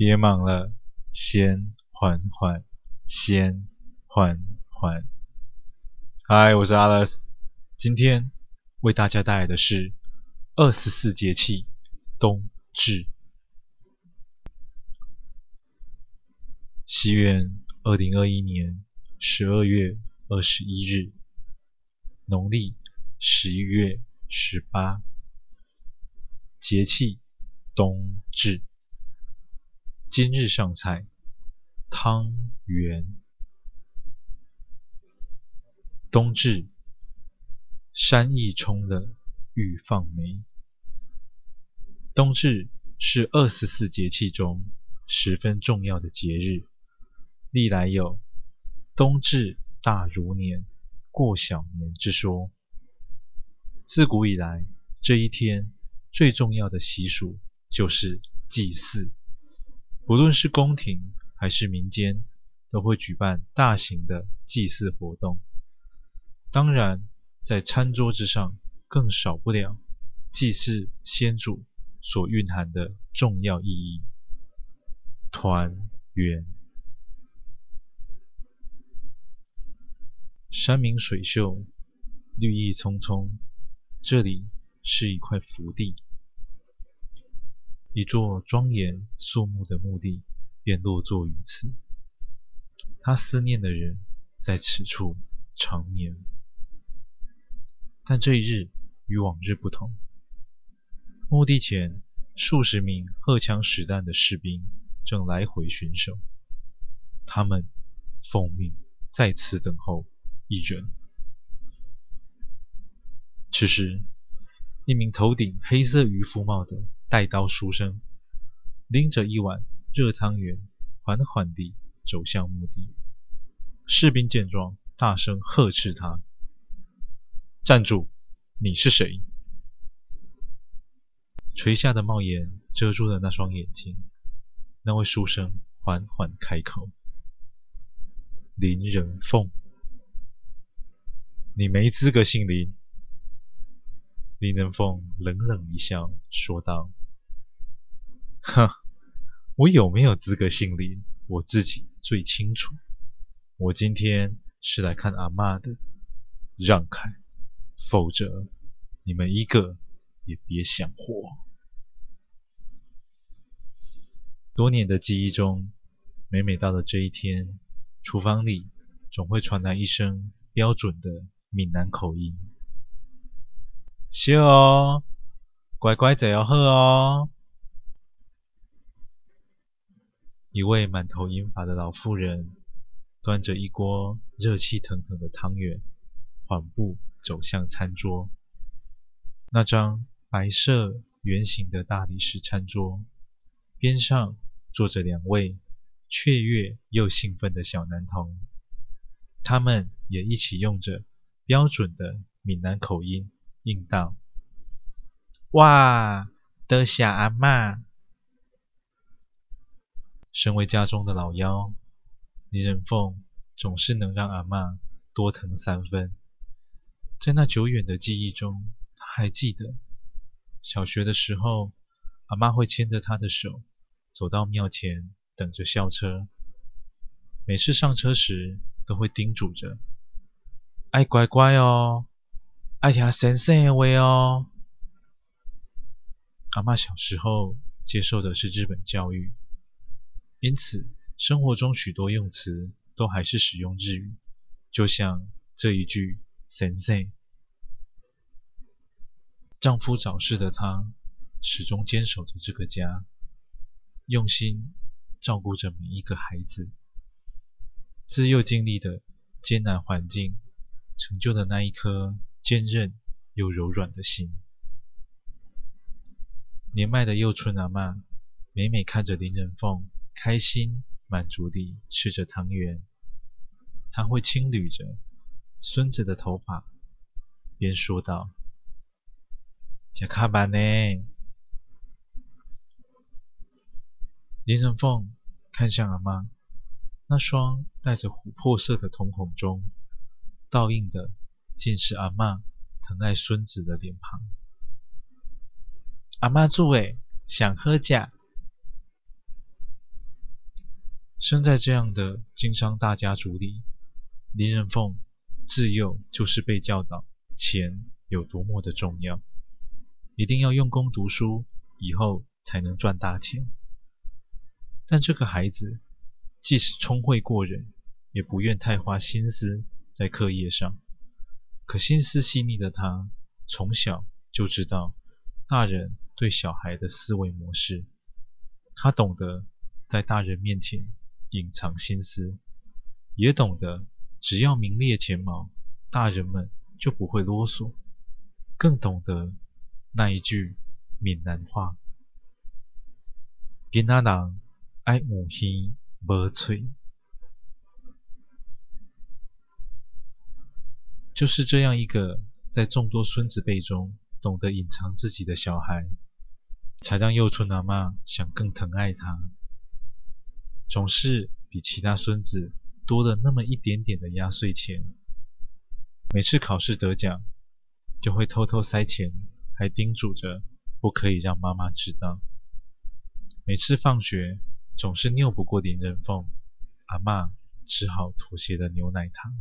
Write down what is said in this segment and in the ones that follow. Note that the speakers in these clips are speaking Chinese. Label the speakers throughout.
Speaker 1: 别忙了，先缓缓，先缓缓。嗨，我是阿拉斯，今天为大家带来的是二十四节气冬至。西元二零二一年十二月二十一日，农历十一月十八，节气冬至。今日上菜汤圆。冬至，山一冲的欲放梅。冬至是二十四节气中十分重要的节日，历来有“冬至大如年，过小年”之说。自古以来，这一天最重要的习俗就是祭祀。不论是宫廷还是民间，都会举办大型的祭祀活动。当然，在餐桌之上，更少不了祭祀先祖所蕴含的重要意义——团圆。山明水秀，绿意葱葱，这里是一块福地。一座庄严肃穆的墓地便落座于此，他思念的人在此处长眠。但这一日与往日不同，墓地前数十名荷枪实弹的士兵正来回巡守，他们奉命在此等候一人。此时，一名头顶黑色渔夫帽的带刀书生拎着一碗热汤圆，缓缓地走向墓地。士兵见状，大声呵斥他：“站住！你是谁？”垂下的帽檐遮住了那双眼睛。那位书生缓缓开口：“林仁凤，你没资格姓林。”林仁凤冷冷一笑，说道。哼，我有没有资格姓林，我自己最清楚。我今天是来看阿妈的，让开，否则你们一个也别想活。多年的记忆中，每每到了这一天，厨房里总会传来一声标准的闽南口音：“烧哦，乖乖仔要喝哦。”一位满头银发的老妇人，端着一锅热气腾腾的汤圆，缓步走向餐桌。那张白色圆形的大理石餐桌，边上坐着两位雀跃又兴奋的小男童，他们也一起用着标准的闽南口音应道：“哇，多谢阿妈。”身为家中的老幺，林仁凤总是能让阿妈多疼三分。在那久远的记忆中，他还记得小学的时候，阿妈会牵着他的手走到庙前等着校车。每次上车时，都会叮嘱着：“爱乖乖哦，爱听先生的话哦。”阿妈小时候接受的是日本教育。因此，生活中许多用词都还是使用日语，就像这一句“先生”。丈夫早逝的她，始终坚守着这个家，用心照顾着每一个孩子。自幼经历的艰难环境，成就了那一颗坚韧又柔软的心。年迈的幼春阿嬷，每每看着林仁凤。开心满足地吃着汤圆，她会轻捋着孙子的头发，边说道：“吃卡慢呢。”林人凤看向阿妈，那双带着琥珀色的瞳孔中，倒映的竟是阿妈疼爱孙子的脸庞。阿妈煮诶，上好食。生在这样的经商大家族里，林仁凤自幼就是被教导钱有多么的重要，一定要用功读书，以后才能赚大钱。但这个孩子即使聪慧过人，也不愿太花心思在课业上。可心思细腻的他，从小就知道大人对小孩的思维模式。他懂得在大人面前隐藏心思，也懂得只要名列前茅，大人们就不会啰嗦。更懂得那一句闽南话：“囡仔人爱有耳无喙。”就是这样一个在众多孙子辈中懂得隐藏自己的小孩，才让幼春阿妈想更疼爱他。总是比其他孙子多了那么一点点的压岁钱。每次考试得奖，就会偷偷塞钱，还叮嘱着不可以让妈妈知道。每次放学，总是拗不过林人凤，阿妈只好妥协的牛奶糖。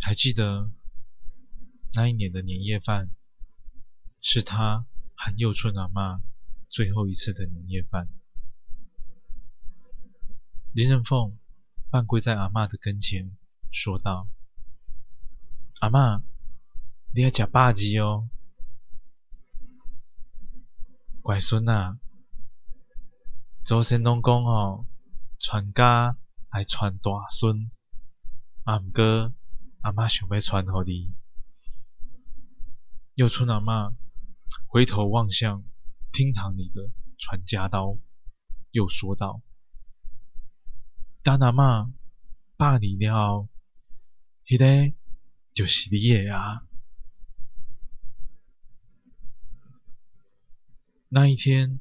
Speaker 1: 还记得那一年的年夜饭，是他和幼春阿妈最后一次的年夜饭。林仁凤半跪在阿嬷的跟前，说道：“阿嬷，你要吃饱子哦，乖孙啊，祖先拢讲哦，传家爱传大孙，啊，不过。”阿嬷想要传给你。又春阿嬷回头望向厅堂里的传家刀，又说道：“阿嬷百年了，那个就是你的啊。”那一天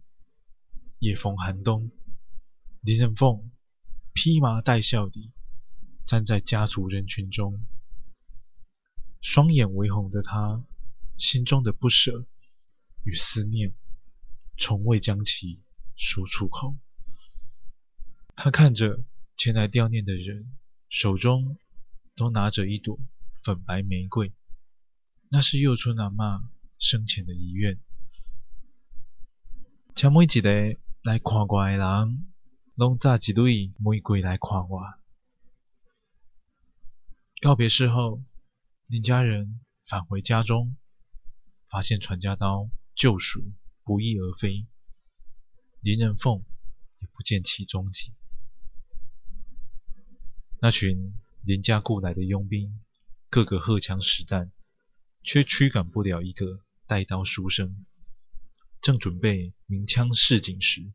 Speaker 1: 夜风寒冬，林仁凤披麻戴孝地站在家族人群中。双眼微红的他，心中的不舍与思念，从未将其说出口。他看着前来悼念的人，手中都拿着一朵粉白玫瑰，那是幼春阿妈生前的遗愿。请每一个来看我的人，拢扎一蕊玫瑰来看我。告别事后。林家人返回家中，发现传家刀救赎不翼而飞，林仁凤也不见其踪迹。那群林家雇来的佣兵，个个荷枪实弹，却驱赶不了一个带刀书生。正准备鸣枪示警时，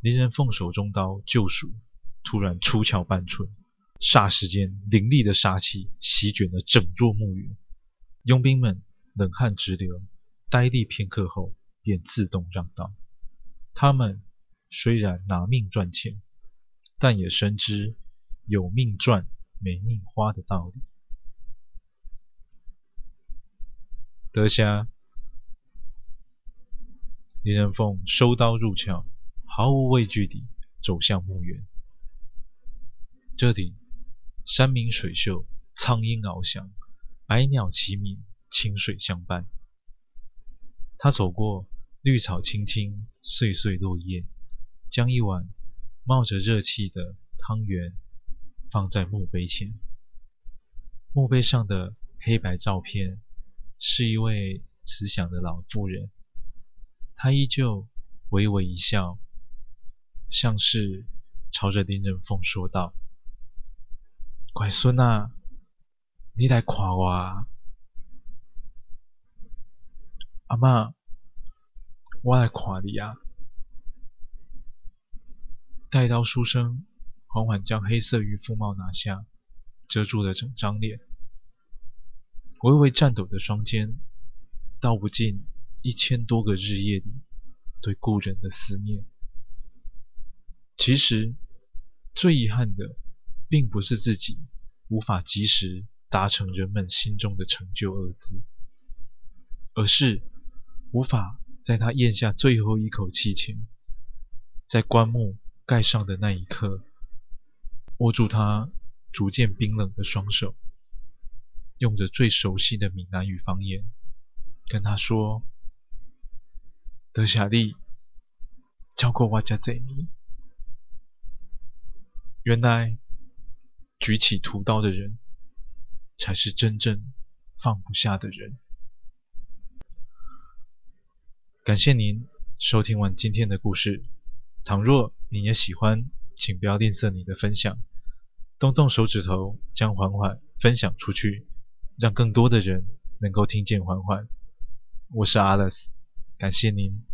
Speaker 1: 林人凤手中刀救赎突然出鞘半寸。霎时间，凌厉的杀气席卷了整座墓园，佣兵们冷汗直流，呆立片刻后便自动让道。他们虽然拿命赚钱，但也深知有命赚没命花的道理。得下，林仁凤收刀入鞘，毫无畏惧地走向墓园。这里。山明水秀，苍鹰翱翔，百鸟齐鸣，清水相伴。他走过绿草青青，岁岁落叶，将一碗冒着热气的汤圆放在墓碑前。墓碑上的黑白照片是一位慈祥的老妇人，她依旧微微一笑，像是朝着林仁凤说道。乖孙啊，你来看我啊！阿妈，我来看你啊！带刀书生缓缓将黑色渔夫帽拿下，遮住了整张脸。微微颤抖的双肩，道不尽一千多个日夜里对故人的思念。其实，最遗憾的。并不是自己无法及时达成人们心中的成就二字，而是无法在他咽下最后一口气前，在棺木盖上的那一刻，握住他逐渐冰冷的双手，用着最熟悉的闽南语方言跟他说：“多谢你照顾我这么多年。”原来，举起屠刀的人，才是真正放不下的人。感谢您收听完今天的故事。倘若你也喜欢，请不要吝啬你的分享，动动手指头将缓缓分享出去，让更多的人能够听见缓缓。我是 Alice，感谢您。